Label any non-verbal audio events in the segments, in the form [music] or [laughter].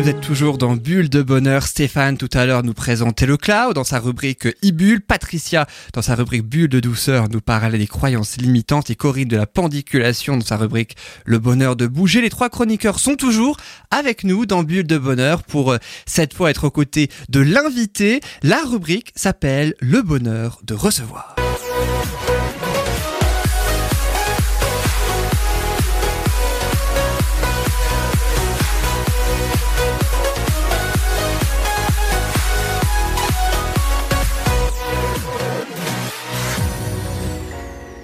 Vous êtes toujours dans Bulle de Bonheur. Stéphane, tout à l'heure, nous présentait le cloud dans sa rubrique e-bulle. Patricia, dans sa rubrique Bulle de douceur, nous parlait des croyances limitantes. Et Corinne de la pendiculation dans sa rubrique Le bonheur de bouger. Les trois chroniqueurs sont toujours avec nous dans Bulle de Bonheur pour euh, cette fois être aux côtés de l'invité. La rubrique s'appelle Le bonheur de recevoir.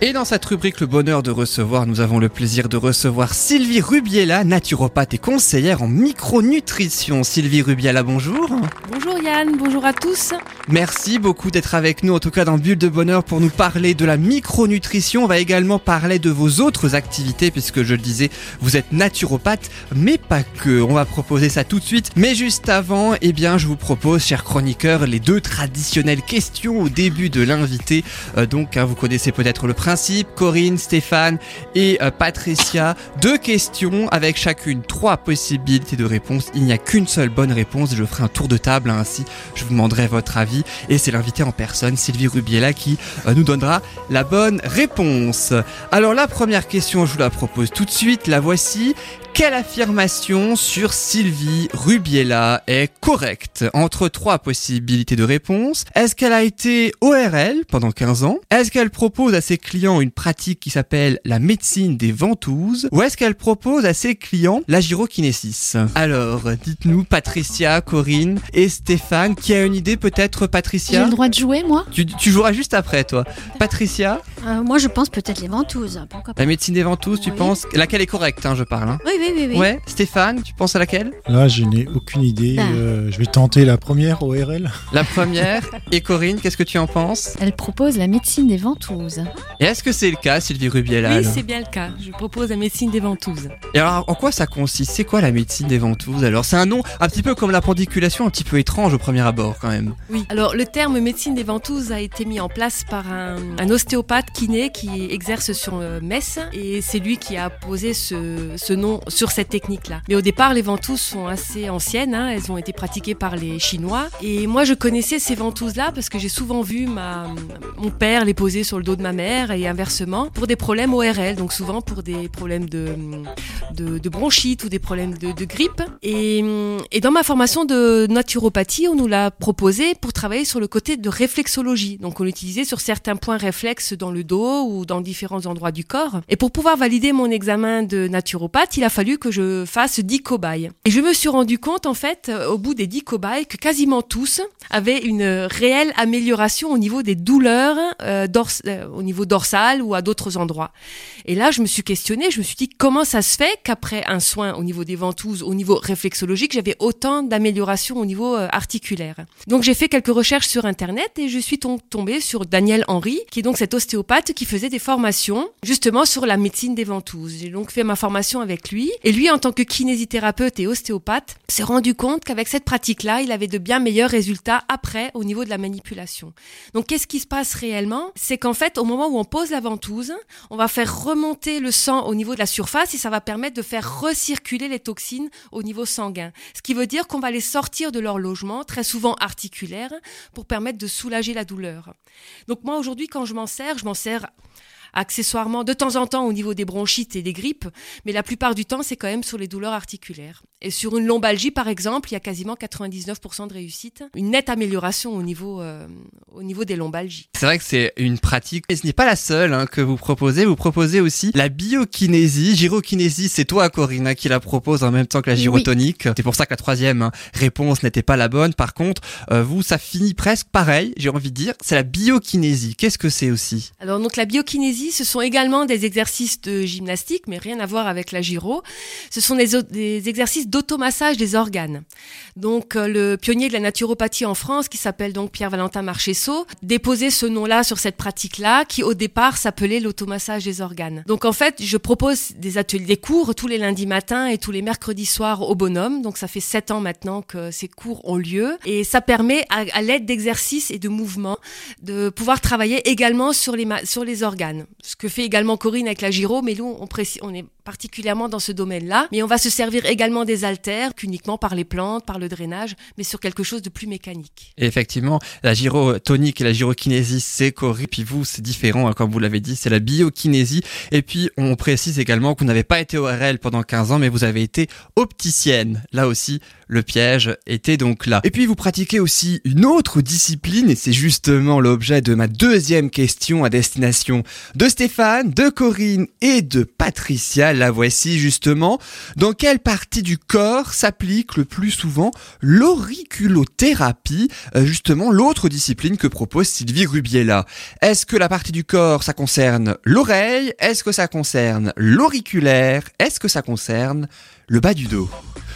Et dans cette rubrique Le bonheur de recevoir, nous avons le plaisir de recevoir Sylvie Rubiela, naturopathe et conseillère en micronutrition. Sylvie Rubiela, bonjour. Bonjour Yann, bonjour à tous. Merci beaucoup d'être avec nous, en tout cas dans Bulle de Bonheur, pour nous parler de la micronutrition. On va également parler de vos autres activités, puisque je le disais, vous êtes naturopathe, mais pas que. On va proposer ça tout de suite. Mais juste avant, eh bien, je vous propose, chers chroniqueurs, les deux traditionnelles questions au début de l'invité. Euh, donc, hein, vous connaissez peut-être le principe, Corinne, Stéphane et euh, Patricia. Deux questions avec chacune trois possibilités de réponse. Il n'y a qu'une seule bonne réponse. Je ferai un tour de table hein, ainsi. Je vous demanderai votre avis et c'est l'invité en personne, Sylvie Rubiela, qui euh, nous donnera la bonne réponse. Alors la première question, je vous la propose tout de suite. La voici. Quelle affirmation sur Sylvie Rubiela est correcte? Entre trois possibilités de réponse, est-ce qu'elle a été ORL pendant 15 ans? Est-ce qu'elle propose à ses clients une pratique qui s'appelle la médecine des ventouses? Ou est-ce qu'elle propose à ses clients la gyrokinésis? Alors, dites-nous Patricia, Corinne et Stéphane, qui a une idée peut-être J'ai Patricia le droit de jouer, moi? Tu, tu joueras juste après toi. Patricia, Euh, Moi, je pense peut-être les ventouses. Pourquoi pas? La médecine des ventouses, tu Oui. penses? Laquelle est correcte, hein, je parle. hein Oui, oui, oui. oui. Ouais, Stéphane, tu penses à laquelle? Là, je n'ai aucune idée. Ah. Euh, je vais tenter la première ORL. La première. [laughs] Et Corinne, qu'est-ce que tu en penses? Elle propose la médecine des ventouses. Et est-ce que c'est le cas, Sylvie Rubiela Oui, c'est bien le cas. Je propose la médecine des ventouses. Et alors, en quoi ça consiste? C'est quoi la médecine des ventouses Alors, c'est un nom un petit peu comme la pendiculation, un petit peu étrange au premier abord quand même. Oui. Alors, le terme médecine des ventouses a été mis en place par un, un ostéopathe kiné qui exerce sur euh, Metz et c'est lui qui a posé ce, ce nom sur cette technique-là. Mais au départ, les ventouses sont assez anciennes. hein. Elles ont été pratiquées par les Chinois. Et moi, je connaissais ces ventouses-là parce que j'ai souvent vu ma, mon père les poser sur le dos de ma mère et inversement pour des problèmes ORL. Donc souvent pour des problèmes de, de, bronchite ou des problèmes de, de grippe. Et, et dans ma formation de naturopathie, on nous l'a proposé pour travailler sur le côté de réflexologie. Donc on l'utilisait sur certains points réflexes dans le dos ou dans différents endroits du corps. Et pour pouvoir valider mon examen de naturopathe, il a fallu que je fasse 10 cobayes. Et je me suis rendu compte, en fait, euh, au bout des 10 cobayes, que quasiment tous avaient une réelle amélioration au niveau des douleurs, euh, dors- euh, au niveau dorsal ou à d'autres endroits. Et là, je me suis questionnée, je me suis dit comment ça se fait qu'après un soin au niveau des ventouses, au niveau réflexologique, j'avais autant d'amélioration au niveau articulaire? Donc j'ai fait quelques recherches sur Internet et je suis tom- tombée sur Daniel Henry, qui est donc cet ostéopathe qui faisait des formations justement sur la médecine des ventouses. J'ai donc fait ma formation avec lui et lui, en tant que kinésithérapeute et ostéopathe, s'est rendu compte qu'avec cette pratique-là, il avait de bien meilleurs résultats après au niveau de la manipulation. Donc qu'est-ce qui se passe réellement? C'est qu'en fait, au moment où on pose la ventouse, on va faire remonter le sang au niveau de la surface et ça va permettre de faire recirculer les toxines au niveau sanguin. Ce qui veut dire qu'on va les sortir de leur logement, très souvent articulaire, pour permettre de soulager la douleur. Donc moi aujourd'hui, quand je m'en sers, je m'en sers accessoirement de temps en temps au niveau des bronchites et des grippes, mais la plupart du temps c'est quand même sur les douleurs articulaires. Et sur une lombalgie par exemple, il y a quasiment 99% de réussite, une nette amélioration au niveau, euh, au niveau des lombalgies. C'est vrai que c'est une pratique, et ce n'est pas la seule hein, que vous proposez. Vous proposez aussi la biokinésie. Gyrokinésie, c'est toi, Corinne, hein, qui la propose en même temps que la Oui. gyrotonique. C'est pour ça que la troisième hein, réponse n'était pas la bonne. Par contre, euh, vous, ça finit presque pareil, j'ai envie de dire. C'est la biokinésie. Qu'est-ce que c'est aussi? Alors donc la biokinésie, ce sont également des exercices de gymnastique, mais rien à voir avec la gyro. Ce sont des, exercices d'automassage des organes. Donc euh, le pionnier de la naturopathie en France, qui s'appelle donc Pierre-Valentin Marchesso, déposait ce nom-là sur cette pratique-là, qui au départ s'appelait l'automassage des organes. Donc en fait, je propose des ateliers, des cours tous les lundis matins et tous les mercredis soirs au Bonhomme. Donc ça fait sept ans maintenant que ces cours ont lieu, et ça permet à, l'aide d'exercices et de mouvements de pouvoir travailler également sur les organes. Ce que fait également Corinne avec la gyro, mais nous, on, précise, on est particulièrement dans ce domaine-là. Mais on va se servir également des haltères, qu'uniquement par les plantes, par le drainage, mais sur quelque chose de plus mécanique. Effectivement, la gyrotonique et la gyrokinésie, c'est correct. Puis vous, c'est différent, hein, comme vous l'avez dit, c'est la biokinésie. Et puis, on précise également que vous pas été ORL pendant 15 ans, mais vous avez été opticienne. Là aussi, le piège était donc là. Et puis, vous pratiquez aussi une autre discipline, et c'est justement l'objet de ma deuxième question à destination de Stéphane, de Corinne et de Patricia la voici justement. Dans quelle partie du corps s'applique le plus souvent l'auriculothérapie? Euh, Justement, l'autre discipline que propose Sylvie Rubiella. Est-ce que la partie du corps, ça concerne l'oreille? Est-ce que ça concerne l'auriculaire? Est-ce que ça concerne le bas du dos?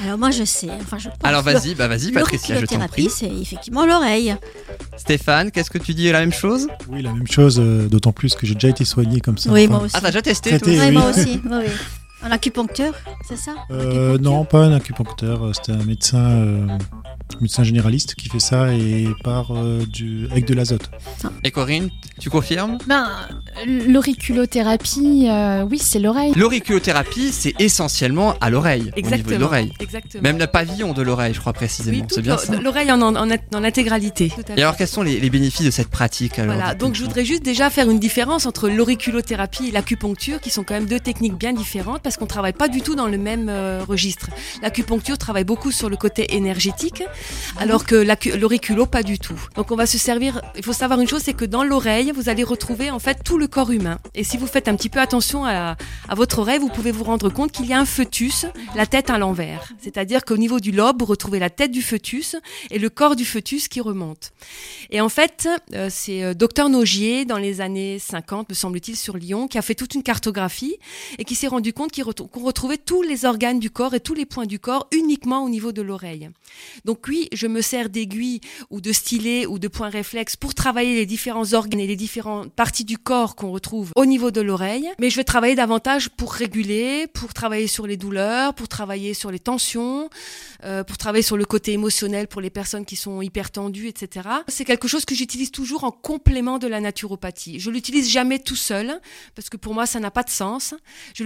Alors moi je sais, enfin je pense Alors vas-y, bah vas-y Patricia, je t'en prie. c'est effectivement l'oreille. Stéphane, qu'est-ce que tu dis la même chose? Oui, la même chose, euh, d'autant plus que j'ai déjà été soigné comme ça. Oui, moi aussi. Ah, t'as déjà testé Traité, Oui, oui. moi [laughs] aussi. oui, oui. Un acupuncteur, c'est ça? Euh, non, pas un acupuncteur, euh, c'était un médecin, euh, médecin généraliste qui fait ça et par euh, du, avec de l'azote. Et Corinne, tu confirmes? Ben, l'auriculothérapie, euh, oui, c'est l'oreille. L'auriculothérapie, c'est essentiellement à l'oreille, au niveau de Exactement. l'oreille. Exactement. Même le pavillon de l'oreille, je crois précisément. oui, c'est bien ça? l'oreille en, en, en, en intégralité. Tout à Et alors, quels sont les, les bénéfices de cette pratique alors Voilà, donc je voudrais juste déjà faire une différence entre l'auriculothérapie et l'acupuncture, qui sont quand même deux techniques bien différentes, parce qu'on travaille pas du tout dans le même euh, registre. L'acupuncture travaille beaucoup sur le côté énergétique, alors que l'auriculo pas du tout. Donc on va se servir. Il faut savoir une chose, c'est que dans l'oreille, vous allez retrouver en fait tout le corps humain. Et si vous faites un petit peu attention à, votre oreille, vous pouvez vous rendre compte qu'il y a un fœtus, la tête à l'envers. C'est-à-dire qu'au niveau du lobe, vous retrouvez la tête du fœtus et le corps du fœtus qui remonte. Et en fait, euh, c'est euh, docteur Nogier, dans les années 50, me semble-t-il, sur Lyon, qui a fait toute une cartographie et qui s'est rendu compte qu'il qu'on retrouvait tous les organes du corps et tous les points du corps uniquement au niveau de l'oreille. Donc oui, je me sers d'aiguilles ou de stylets ou de points réflexes pour travailler les différents organes et les différentes parties du corps qu'on retrouve au niveau de l'oreille, mais je vais travailler davantage pour réguler, pour travailler sur les douleurs, pour travailler sur les tensions, euh, pour travailler sur le côté émotionnel pour les personnes qui sont hyper tendues, etc. C'est quelque chose que j'utilise toujours en complément de la naturopathie. Je l'utilise jamais tout seul, parce que pour moi, ça n'a pas de sens. Je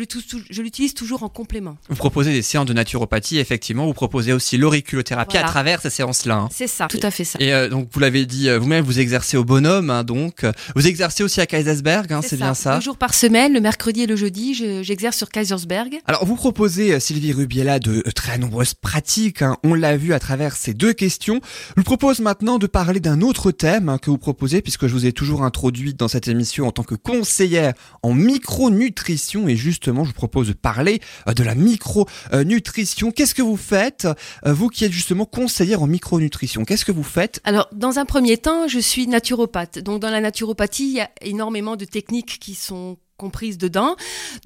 l'utilise toujours en complément. Vous proposez des séances de naturopathie, effectivement. Vous proposez aussi l'auriculothérapie Voilà. à travers ces séances-là. hein. C'est ça, tout à fait ça. Et euh, donc, vous l'avez dit euh, vous-même, vous exercez au bonhomme, hein, donc. Vous exercez aussi à Kaisersberg, hein, c'est bien ça Deux jours par semaine, le mercredi et le jeudi, je- j'exerce sur Kaisersberg. Alors, vous proposez, euh, Sylvie Rubiella, de très nombreuses pratiques. hein. On l'a vu à travers ces deux questions. Je vous propose maintenant de parler d'un autre thème hein, que vous proposez, puisque je vous ai toujours introduite dans cette émission en tant que conseillère en micronutrition. Et justement, je vous propose de parler euh, de la micronutrition. Qu'est-ce que vous faites, euh, vous qui êtes justement conseillère en micronutrition? Qu'est-ce que vous faites? Alors, dans un premier temps, je suis naturopathe. Donc, dans la naturopathie, il y a énormément de techniques qui sont comprises dedans,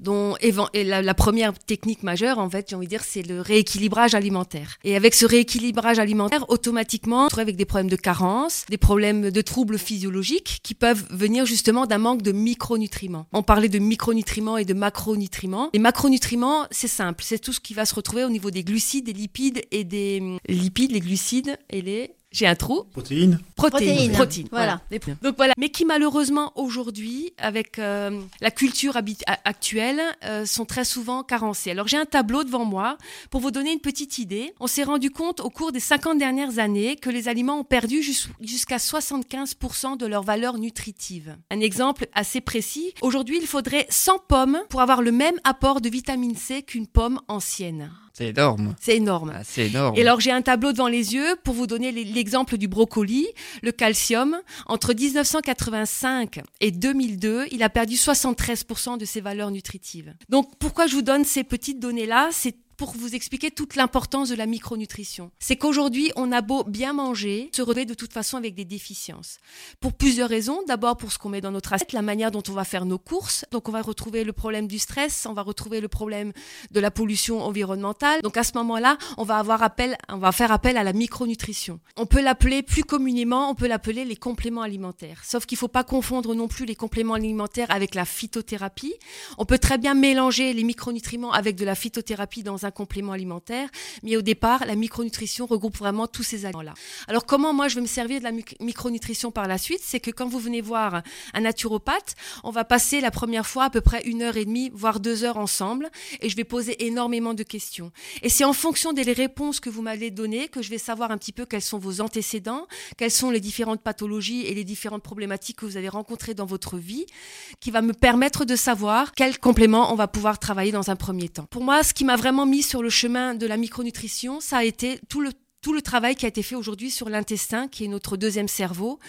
dont la, première technique majeure, en fait, j'ai envie de dire, c'est le rééquilibrage alimentaire. Et avec ce rééquilibrage alimentaire, automatiquement, on se avec des problèmes de carence, des problèmes de troubles physiologiques qui peuvent venir justement d'un manque de micronutriments. On parlait de micronutriments et de macronutriments. Les macronutriments, c'est simple, c'est tout ce qui va se retrouver au niveau des glucides, des lipides et des hum, lipides, les glucides et les j'ai un trou. Protéines Protéines. Protéines. Voilà. Voilà. Donc voilà. Mais qui malheureusement aujourd'hui, avec euh, la culture actuelle, euh, sont très souvent carencés. Alors j'ai un tableau devant moi pour vous donner une petite idée. On s'est rendu compte au cours des 50 dernières années que les aliments ont perdu jus- jusqu'à 75% de leur valeur nutritive. Un exemple assez précis. Aujourd'hui, il faudrait 100 pommes pour avoir le même apport de vitamine C qu'une pomme ancienne. C'est énorme. C'est énorme. Ah, c'est énorme. Et alors j'ai un tableau devant les yeux pour vous donner l'exemple du brocoli, le calcium. Entre 1985 et 2002, il a perdu 73% de ses valeurs nutritives. Donc pourquoi je vous donne ces petites données-là? C'est pour vous expliquer toute l'importance de la micronutrition. C'est qu'aujourd'hui, on a beau bien manger, se retrouver de toute façon avec des déficiences. Pour plusieurs raisons. D'abord pour ce qu'on met dans notre assiette, la manière dont on va faire nos courses. Donc on va retrouver le problème du stress, on va retrouver le problème de la pollution environnementale. Donc à ce moment-là, on va avoir appel, on va faire appel à la micronutrition. On peut l'appeler plus communément, on peut l'appeler les compléments alimentaires. Sauf qu'il faut pas confondre non plus les compléments alimentaires avec la phytothérapie. On peut très bien mélanger les micronutriments avec de la phytothérapie dans un complément alimentaire. Mais au départ, la micronutrition regroupe vraiment tous ces aliments-là. Alors comment moi je vais me servir de la micronutrition par la suite? C'est que quand vous venez voir un naturopathe, on va passer la première fois à peu près une heure et demie, voire deux heures ensemble, et je vais poser énormément de questions. Et c'est en fonction des réponses que vous m'avez données que je vais savoir un petit peu quels sont vos antécédents, quelles sont les différentes pathologies et les différentes problématiques que vous avez rencontrées dans votre vie, qui va me permettre de savoir quel complément on va pouvoir travailler dans un premier temps. Pour moi, ce qui m'a vraiment mis sur le chemin de la micronutrition, ça a été tout le tout le travail qui a été fait aujourd'hui sur l'intestin, qui est notre deuxième cerveau.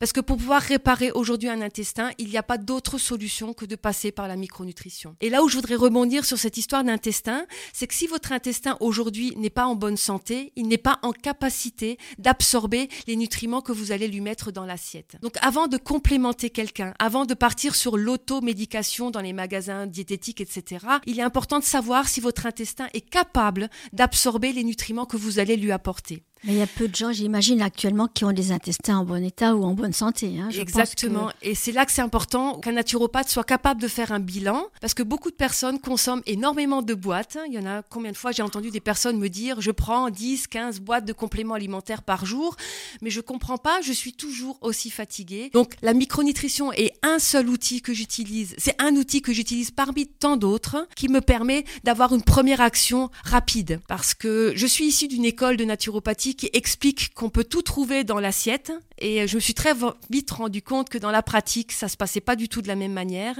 Parce que pour pouvoir réparer aujourd'hui un intestin, il n'y a pas d'autre solution que de passer par la micronutrition. Et là où je voudrais rebondir sur cette histoire d'intestin, c'est que si votre intestin aujourd'hui n'est pas en bonne santé, il n'est pas en capacité d'absorber les nutriments que vous allez lui mettre dans l'assiette. Donc avant de complémenter quelqu'un, avant de partir sur l'automédication dans les magasins diététiques, etc., il est important de savoir si votre intestin est capable d'absorber les nutriments que vous allez lui apporter portée. Mais il y a peu de gens, j'imagine, actuellement, qui ont des intestins en bon état ou en bonne santé. Hein. Exactement. Et c'est là que c'est important qu'un naturopathe soit capable de faire un bilan, parce que beaucoup de personnes consomment énormément de boîtes. Il y en a combien de fois j'ai entendu des personnes me dire, je prends 10, 15 boîtes de compléments alimentaires par jour, mais je comprends pas, je suis toujours aussi fatiguée. Donc la micronutrition est un seul outil que j'utilise. C'est un outil que j'utilise parmi tant d'autres qui me permet d'avoir une première action rapide, parce que je suis issue d'une école de naturopathie qui explique qu'on peut tout trouver dans l'assiette. Et je me suis très vite rendu compte que dans la pratique, ça se passait pas du tout de la même manière.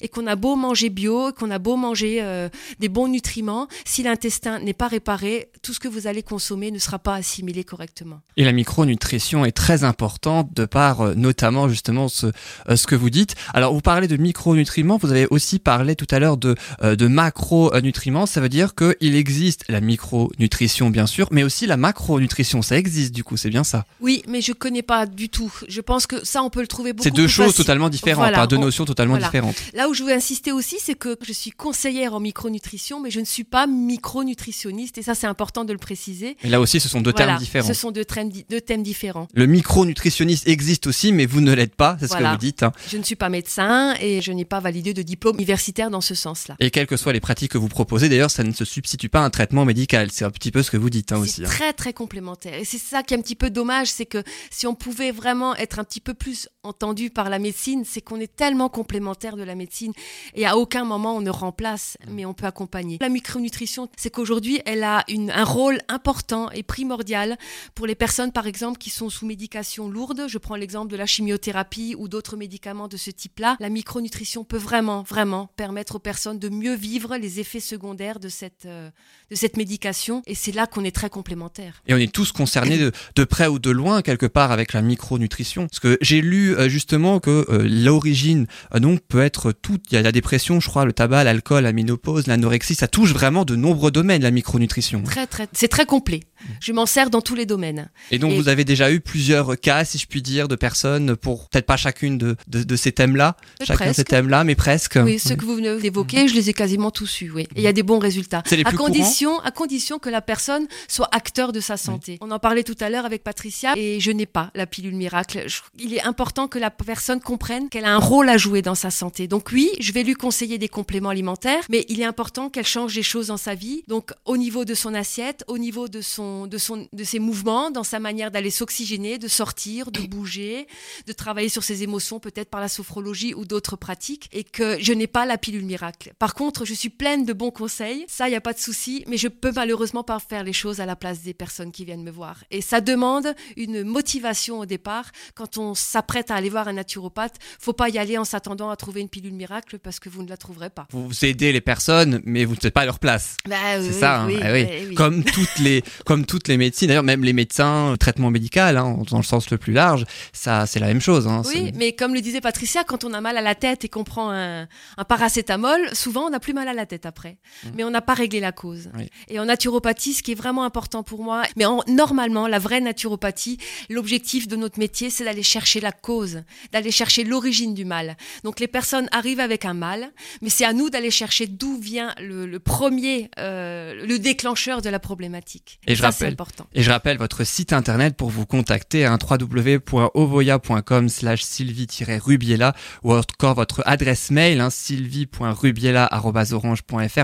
Et qu'on a beau manger bio, qu'on a beau manger euh, des bons nutriments, si l'intestin n'est pas réparé, tout ce que vous allez consommer ne sera pas assimilé correctement. Et la micronutrition est très importante de par euh, notamment justement ce, euh, ce que vous dites. Alors vous parlez de micronutriments, vous avez aussi parlé tout à l'heure de, de macronutriments. Ça veut dire qu'il existe la micronutrition bien sûr, mais aussi la macronutrition nutrition, ça existe du coup, c'est bien ça Oui, mais je connais pas du tout. Je pense que ça, on peut le trouver beaucoup. C'est deux choses totalement différentes, hein, deux notions totalement différentes. Là où je veux insister aussi, c'est que je suis conseillère en micronutrition, mais je ne suis pas micronutritionniste, et ça, c'est important de le préciser. Et là aussi, ce sont deux termes différents. Ce sont deux thèmes, deux thèmes différents. Le micronutritionniste existe aussi, mais vous ne l'êtes pas, c'est ce que vous dites. Hein. Je ne suis pas médecin et je n'ai pas validé de diplôme universitaire dans ce sens-là. Et quelles que soient les pratiques que vous proposez, d'ailleurs, ça ne se substitue pas à un traitement médical. C'est un petit peu ce que vous dites hein, aussi. Très, très et c'est ça qui est un petit peu dommage, c'est que si on pouvait vraiment être un petit peu plus entendu par la médecine, c'est qu'on est tellement complémentaire de la médecine et à aucun moment on ne remplace, mm. mais on peut accompagner. La micronutrition, c'est qu'aujourd'hui, elle a une, un rôle important et primordial pour les personnes, par exemple, qui sont sous médication lourde. Je prends l'exemple de la chimiothérapie ou d'autres médicaments de ce type-là. La micronutrition peut vraiment, vraiment permettre aux personnes de mieux vivre les effets secondaires de cette, euh, de cette médication et c'est là qu'on est très complémentaires. Et on tous concernés de, de près ou de loin quelque part avec la micronutrition. Parce que j'ai lu euh, justement que euh, l'origine euh, donc peut être toute. Il y a la dépression, je crois, le tabac, l'alcool, la ménopause, l'anorexie. Ça touche vraiment de nombreux domaines la micronutrition. Très très, c'est très complet. Je m'en sers dans tous les domaines. Et donc vous avez déjà eu plusieurs cas, si je puis dire, de personnes pour peut-être pas chacune de, de, ces thèmes-là, chacun de ces thèmes-là, mais presque. Oui, ceux que vous venez d'évoquer, je les ai quasiment tous eus. Oui, et il y a des bons résultats. C'est les à condition, à condition que la personne soit acteur de sa santé. On en parlait tout à l'heure avec Patricia, et je n'ai pas la pilule miracle. il est important que la personne comprenne qu'elle a un rôle à jouer dans sa santé. Donc oui, je vais lui conseiller des compléments alimentaires, mais il est important qu'elle change des choses dans sa vie. Donc au niveau de son assiette, au niveau de son de, son, de ses mouvements, dans sa manière d'aller s'oxygéner, de sortir, de bouger, de travailler sur ses émotions, peut-être par la sophrologie ou d'autres pratiques, et que je n'ai pas la pilule miracle. Par contre, je suis pleine de bons conseils, ça, il n'y a pas de souci, mais je peux malheureusement pas faire les choses à la place des personnes qui viennent me voir. Et ça demande une motivation au départ. Quand on s'apprête à aller voir un naturopathe, faut pas y aller en s'attendant à trouver une pilule miracle parce que vous ne la trouverez pas. Vous aidez les personnes, mais vous ne faites pas à leur place. Bah, c'est ça, hein. eh oui. Comme toutes les, comme toutes les médecines, d'ailleurs même les médecins, traitement médical, hein, dans le sens le plus large, ça c'est la même chose. Hein, oui, mais comme le disait Patricia, quand on a mal à la tête et qu'on prend un, paracétamol, souvent on n'a plus mal à la tête après, mmh. mais on n'a pas réglé la cause. Et en naturopathie, ce qui est vraiment important pour moi, mais normalement la vraie naturopathie, l'objectif de notre métier, c'est d'aller chercher la cause, d'aller chercher l'origine du mal. Donc les personnes arrivent avec un mal, mais c'est à nous d'aller chercher d'où vient le, premier, euh, le déclencheur de la problématique. Et je, important. Et je rappelle votre site internet pour vous contacter, hein, www.ovoya.com slash sylvie-rubiella ou encore votre adresse mail, hein,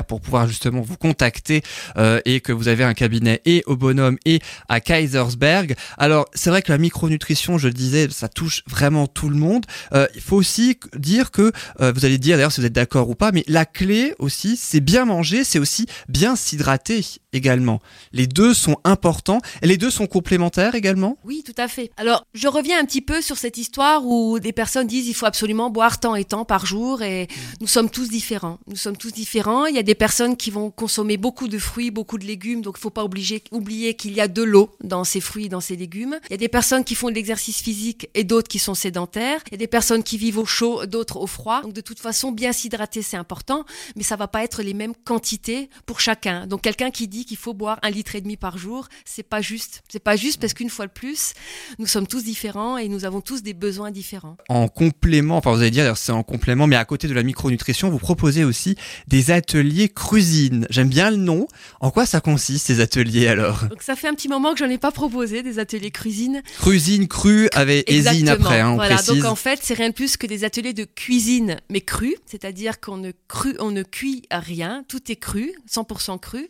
pour pouvoir justement vous contacter euh, et que vous avez un cabinet et au Bonhomme et à Kaisersberg. Alors, c'est vrai que la micronutrition, je le disais, ça touche vraiment tout le monde. Euh, il faut aussi dire que, euh, vous allez dire d'ailleurs si vous êtes d'accord ou pas, mais la clé aussi, c'est bien manger, c'est aussi bien s'hydrater également. Les deux sont importants et les deux sont complémentaires également? Oui, tout à fait. Alors, je reviens un petit peu sur cette histoire où des personnes disent il faut absolument boire tant et tant par jour et nous sommes tous différents. Nous sommes tous différents. Il y a des personnes qui vont consommer beaucoup de fruits, beaucoup de légumes, donc il faut pas oublier qu'il y a de l'eau dans ces fruits, dans ces légumes. Il y a des personnes qui font de l'exercice physique et d'autres qui sont sédentaires. Il y a des personnes qui vivent au chaud, d'autres au froid. Donc de toute façon, bien s'hydrater, c'est important, mais ça va pas être les mêmes quantités pour chacun. Donc quelqu'un qui dit qu'il faut boire un litre et demi par jour, c'est pas juste. C'est pas juste parce qu'une fois de plus, nous sommes tous différents et nous avons tous des besoins différents. En complément, enfin vous allez dire c'est en complément, mais à côté de la micronutrition, vous proposez aussi des ateliers cuisine. J'aime bien le nom. En quoi ça consiste ces ateliers alors? Donc ça fait un petit moment que j'en ai pas proposé des ateliers cuisine. Cuisine crue avec Ezine après, hein, on voilà, précise. donc en fait, c'est rien de plus que des ateliers de cuisine mais cru, c'est-à-dire qu'on ne cru, on ne cuit rien, tout est cru, 100% cru.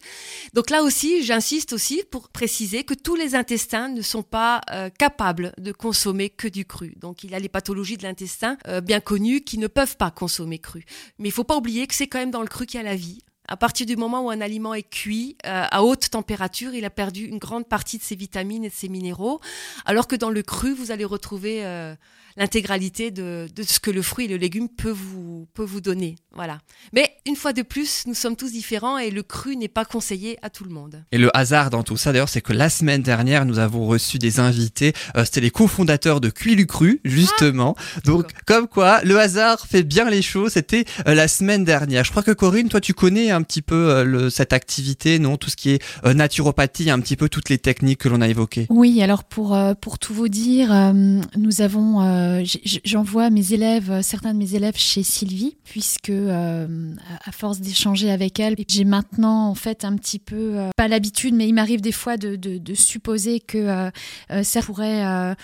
Donc là aussi, j'insiste aussi pour préciser que tous les intestins ne sont pas euh, capables de consommer que du cru. Donc il y a les pathologies de l'intestin euh, bien connues qui ne peuvent pas consommer cru. Mais il faut pas oublier que c'est quand même dans le cru qu'il y a la vie. À partir du moment où un aliment est cuit euh, à haute température, il a perdu une grande partie de ses vitamines et de ses minéraux, alors que dans le cru, vous allez retrouver l'intégralité de, de, ce que le fruit et le légume peut vous, peut vous donner. Voilà. Mais une fois de plus, nous sommes tous différents et le cru n'est pas conseillé à tout le monde. Et le hasard dans tout ça, d'ailleurs, c'est que la semaine dernière, nous avons reçu des invités. Euh, C'était les cofondateurs de Cuilu Cru, justement. Ah Donc, comme quoi, le hasard fait bien les choses. C'était euh, la semaine dernière. Je crois que Corinne, toi, tu connais un petit peu euh, le, cette activité, non? Tout ce qui est euh, naturopathie, un petit peu toutes les techniques que l'on a évoquées. Oui, alors pour, euh, pour tout vous dire, euh, nous avons, euh, j'envoie mes élèves, euh, certains de mes élèves chez Sylvie, puisque euh, à force d'échanger avec elle, j'ai maintenant en fait un petit peu, pas l'habitude, mais il m'arrive des fois de, supposer que ça pourrait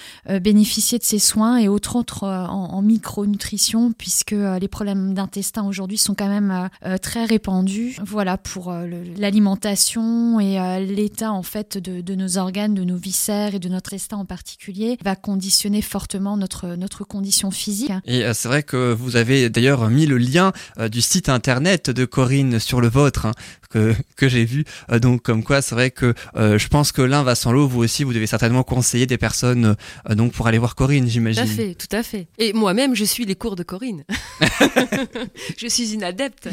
bénéficier de ces soins et autres autres en, en micronutrition, puisque les problèmes d'intestin aujourd'hui sont quand même très répandus. Voilà pour l'alimentation et l'état en fait de, de nos organes, de nos viscères et de notre intestin en particulier va conditionner fortement notre notre condition physique. Et euh, c'est vrai que vous avez d'ailleurs mis le lien euh, du site internet de Corinne sur le vôtre, hein, que, que j'ai vu. Euh, donc comme quoi, c'est vrai que euh, je pense que l'un va sans l'autre. Vous aussi, vous devez certainement conseiller des personnes euh, donc pour aller voir Corinne, Tout j'imagine. à fait, tout à fait. Et moi-même, je suis les cours de Corinne. [laughs] [laughs] je suis une adepte.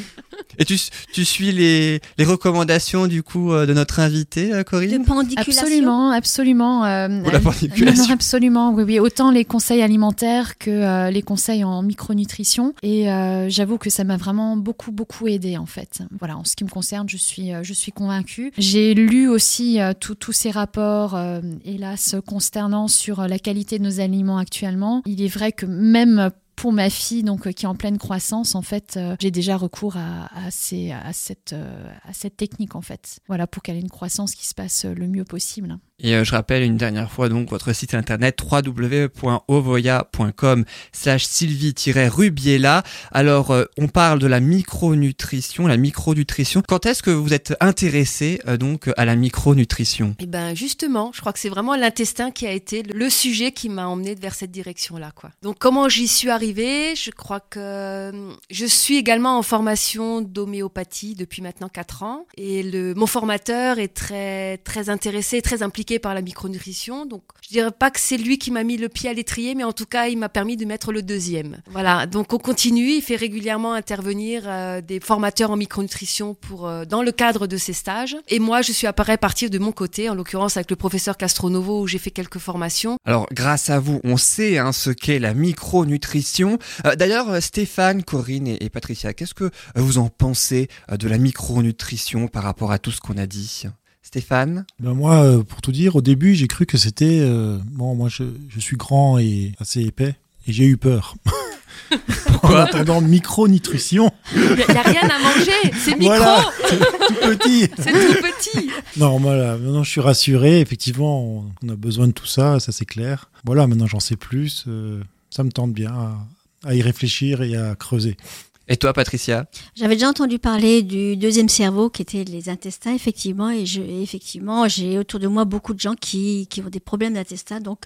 Et tu, tu suis les, les recommandations du coup euh, de notre invité, De Corinne? Pendiculation. Absolument, absolument. euh, Pour la pendiculation. non, non, absolument, oui, oui. Autant les conseils alimentaires que euh, les conseils en micronutrition. Et euh, j'avoue que ça m'a vraiment beaucoup, beaucoup aidé en fait. Voilà, en ce qui me concerne, je suis, euh, je suis convaincue. J'ai lu aussi tous ces rapports, hélas, consternants sur la qualité de nos aliments actuellement. Il est vrai que même pour ma fille, donc qui est en pleine croissance, en fait, j'ai déjà recours à, ces, à, cette, à cette technique, en fait. Voilà, pour qu'elle ait une croissance qui se passe le mieux possible. Et euh, je rappelle une dernière fois donc votre site internet www.ovoya.com slash sylvie-rubiella. Alors euh, on parle de la micronutrition, la micronutrition. Quand est-ce que vous êtes intéressé euh, donc à la micronutrition? Et ben justement, je crois que c'est vraiment l'intestin qui a été le sujet qui m'a emmené vers cette direction-là. Donc comment j'y suis arrivée? Je crois que je suis également en formation d'homéopathie depuis maintenant 4 ans, et le mon formateur est très très intéressé, très impliqué par la micronutrition. Donc je dirais pas que c'est lui qui m'a mis le pied à l'étrier, mais en tout cas il m'a permis de mettre le deuxième. Voilà. Donc on continue. Il fait régulièrement intervenir euh, des formateurs en micronutrition pour euh, dans le cadre de ces stages. Et moi je suis appareil partir de mon côté, en l'occurrence avec le professeur Castronovo où j'ai fait quelques formations. Alors grâce à vous, on sait hein, ce qu'est la micronutrition. Euh, D'ailleurs Stéphane, Corinne et, Patricia, qu'est-ce que vous en pensez de la micronutrition par rapport à tout ce qu'on a dit? Stéphane Ben moi, euh, pour tout dire, au début, j'ai cru que c'était... euh, bon, moi, je, je suis grand et assez épais, et j'ai eu peur. [laughs] en attendant micronutrition. Il n'y a, rien à manger, c'est micro. Voilà, c'est tout petit. [laughs] C'est tout petit. Non, voilà, maintenant je suis rassuré. Effectivement, on, on a besoin de tout ça, ça c'est clair. Voilà, maintenant j'en sais plus. euh, ça me tente bien à, à y réfléchir et à creuser. Et toi, Patricia J'avais déjà entendu parler du deuxième cerveau qui était les intestins, effectivement, et je, effectivement, j'ai autour de moi beaucoup de gens qui, qui ont des problèmes d'intestin, donc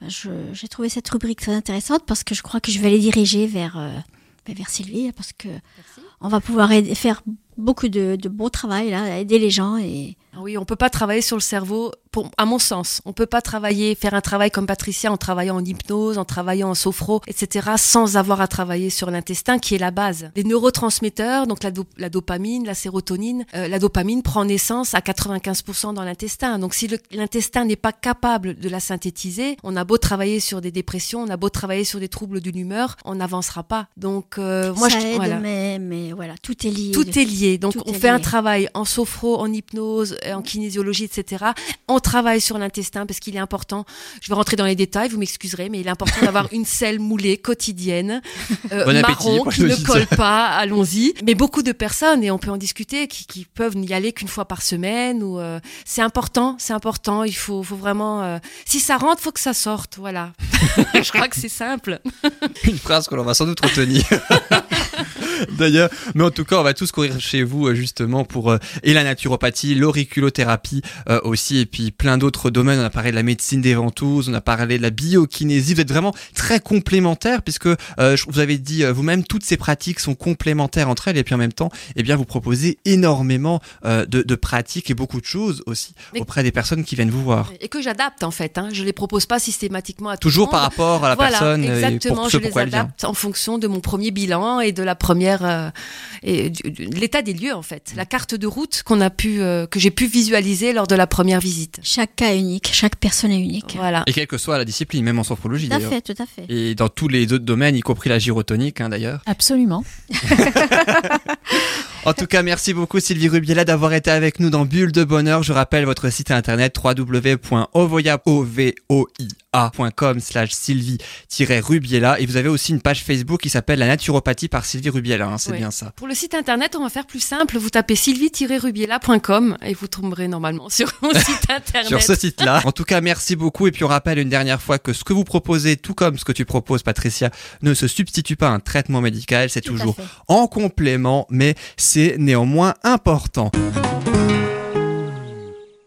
ben, j'ai trouvé cette rubrique très intéressante parce que je crois que je vais les diriger vers, euh, ben, vers Sylvie, parce que on va pouvoir aider- faire beaucoup de, de bon travail là, aider les gens et Ah Oui, on peut pas travailler sur le cerveau, pour, à mon sens. On peut pas travailler, faire un travail comme Patricia en travaillant en hypnose, en travaillant en sophro, etc., sans avoir à travailler sur l'intestin, qui est la base. Les neurotransmetteurs, donc la, do- la dopamine, la sérotonine, euh, la dopamine prend naissance à 95% dans l'intestin. Donc si l'intestin n'est pas capable de la synthétiser, on a beau travailler sur des dépressions, on a beau travailler sur des troubles de l'humeur, on n'avancera pas. Donc euh, moi, ça je, aide, voilà. mais, mais voilà, tout est lié. Tout est lié. Donc, Tout on fait un travail en sophro, en hypnose, euh, en kinésiologie, etc. On travaille sur l'intestin parce qu'il est important. Je vais rentrer dans les détails, vous m'excuserez, mais il est important d'avoir une selle moulée quotidienne, euh, Bon marron, qui ne colle pas. Allons-y. Mais beaucoup de personnes, et on peut en discuter, qui, qui peuvent n'y aller qu'une fois par semaine. Ou euh, c'est important, c'est important. Il faut, faut vraiment. euh, si ça rentre, faut que ça sorte. Voilà. [laughs] Je crois que c'est simple. Une phrase que l'on va sans doute retenir. [laughs] [laughs] D'ailleurs, mais en tout cas, on va tous courir chez vous euh, justement pour euh, et la naturopathie, l'auriculothérapie euh, aussi, et puis plein d'autres domaines. On a parlé de la médecine des ventouses, on a parlé de la biokinésie. Vous êtes vraiment très complémentaires puisque euh, vous avez dit euh, vous-même toutes ces pratiques sont complémentaires entre elles, et puis en même temps, eh bien, vous proposez énormément euh, de, de pratiques et beaucoup de choses aussi auprès des personnes qui viennent vous voir. Et que j'adapte en fait. Hein. Je les propose pas systématiquement à tout Toujours le par monde. rapport à la voilà, personne euh, et exactement, pour je les adapte en fonction de mon premier bilan et de la première euh, et l'état des lieux en fait, la carte de route qu'on a pu euh, que j'ai pu visualiser lors de la première visite. Chaque cas est unique, chaque personne est unique. Voilà. Et quelle que soit la discipline, même en sophrologie Tout à fait, tout à fait. Et dans tous les autres domaines, y compris la gyrotonique hein, d'ailleurs. Absolument. [laughs] En tout cas, merci beaucoup Sylvie Rubiela d'avoir été avec nous dans Bulle de Bonheur. Je rappelle votre site internet www.ovoia.com slash Sylvie-Rubiela. Et vous avez aussi une page Facebook qui s'appelle La Naturopathie par Sylvie Rubiela. hein, c'est bien ça. Pour le site internet, on va faire plus simple. Vous tapez sylvie-rubiela.com et vous tomberez normalement sur mon site [laughs] internet. Sur ce site-là. En tout cas, merci beaucoup. Et puis on rappelle une dernière fois que ce que vous proposez, tout comme ce que tu proposes, Patricia, ne se substitue pas à un traitement médical. C'est toujours en complément, mais c'est néanmoins important.